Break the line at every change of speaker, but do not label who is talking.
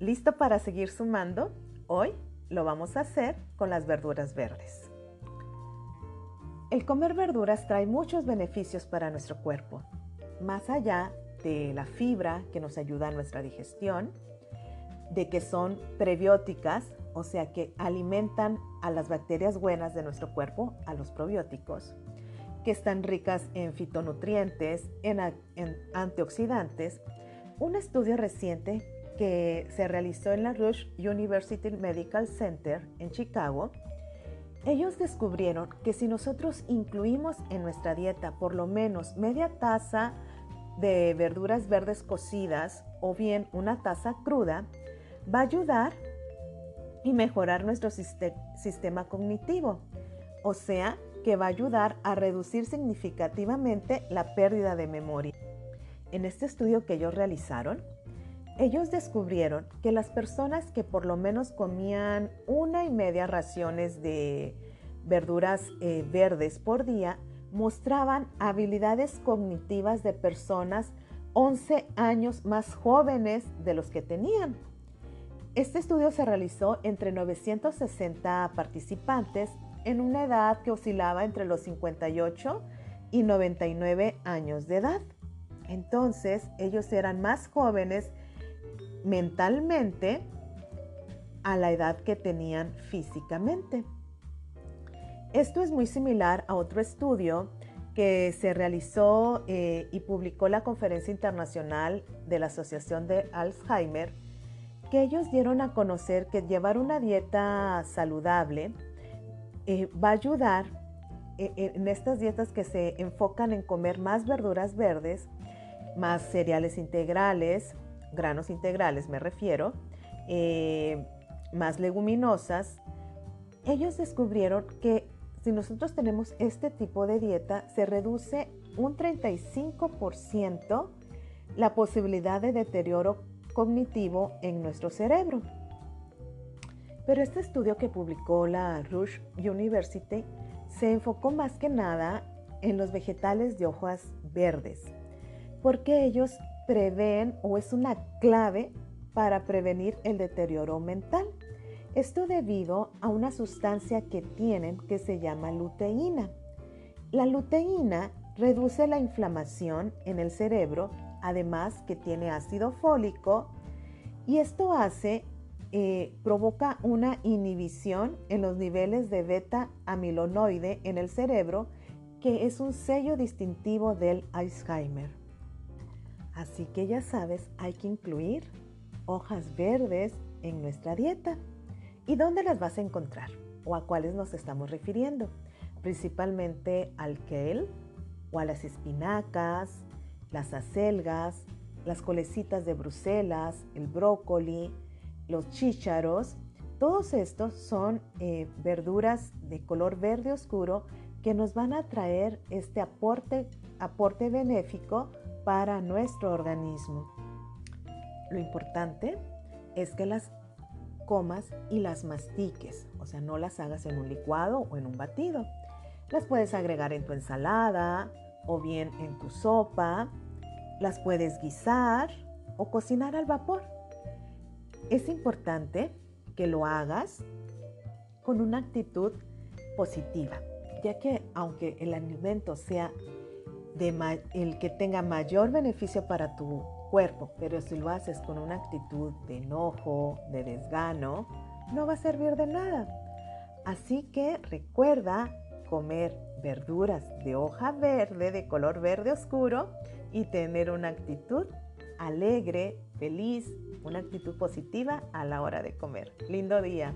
¿Listo para seguir sumando? Hoy lo vamos a hacer con las verduras verdes. El comer verduras trae muchos beneficios para nuestro cuerpo, más allá de la fibra que nos ayuda a nuestra digestión, de que son prebióticas, o sea que alimentan a las bacterias buenas de nuestro cuerpo, a los probióticos, que están ricas en fitonutrientes, en, antioxidantes. Un estudio reciente que se realizó en la Rush University Medical Center en Chicago, ellos descubrieron que si nosotros incluimos en nuestra dieta por lo menos media taza de verduras verdes cocidas o bien una taza cruda, va a ayudar y mejorar nuestro sistema cognitivo. O sea, que va a ayudar a reducir significativamente la pérdida de memoria. En este estudio que ellos realizaron, ellos descubrieron que las personas que por lo menos comían una y media raciones de verduras eh, verdes por día mostraban habilidades cognitivas de personas 11 años más jóvenes de los que tenían. Este estudio se realizó entre 960 participantes en una edad que oscilaba entre los 58 y 99 años de edad. Entonces, ellos eran más jóvenes mentalmente a la edad que tenían físicamente. Esto es muy similar a otro estudio que se realizó eh, y publicó la Conferencia Internacional de la Asociación de Alzheimer, que ellos dieron a conocer que llevar una dieta saludable eh, va a ayudar eh, en estas dietas que se enfocan en comer más verduras verdes, más cereales integrales, granos integrales me refiero, más leguminosas, ellos descubrieron que si nosotros tenemos este tipo de dieta, se reduce un 35% la posibilidad de deterioro cognitivo en nuestro cerebro. Pero este estudio que publicó la Rush University se enfocó más que nada en los vegetales de hojas verdes, porque ellos prevén o es una clave para prevenir el deterioro mental. Esto debido a una sustancia que tienen que se llama luteína. La luteína reduce la inflamación en el cerebro, además que tiene ácido fólico, y esto hace, eh, provoca una inhibición en los niveles de beta amilonoide en el cerebro, que es un sello distintivo del Alzheimer. Así que ya sabes, hay que incluir hojas verdes en nuestra dieta. ¿Y dónde las vas a encontrar? ¿O a cuáles nos estamos refiriendo? Principalmente al kale o a las espinacas, las acelgas, las colecitas de Bruselas, el brócoli, los chícharos. Todos estos son eh, verduras de color verde oscuro que nos van a traer este aporte, aporte benéfico para nuestro organismo. Lo importante es que las comas y las mastiques, o sea, no las hagas en un licuado o en un batido. Las puedes agregar en tu ensalada o bien en tu sopa, las puedes guisar o cocinar al vapor. Es importante que lo hagas con una actitud positiva, ya que aunque el alimento sea el que tenga mayor beneficio para tu cuerpo, pero si lo haces con una actitud de enojo, de desgano, no va a servir de nada. Así que recuerda comer verduras de hoja verde, de color verde oscuro y tener una actitud alegre, feliz, una actitud positiva a la hora de comer. Lindo día.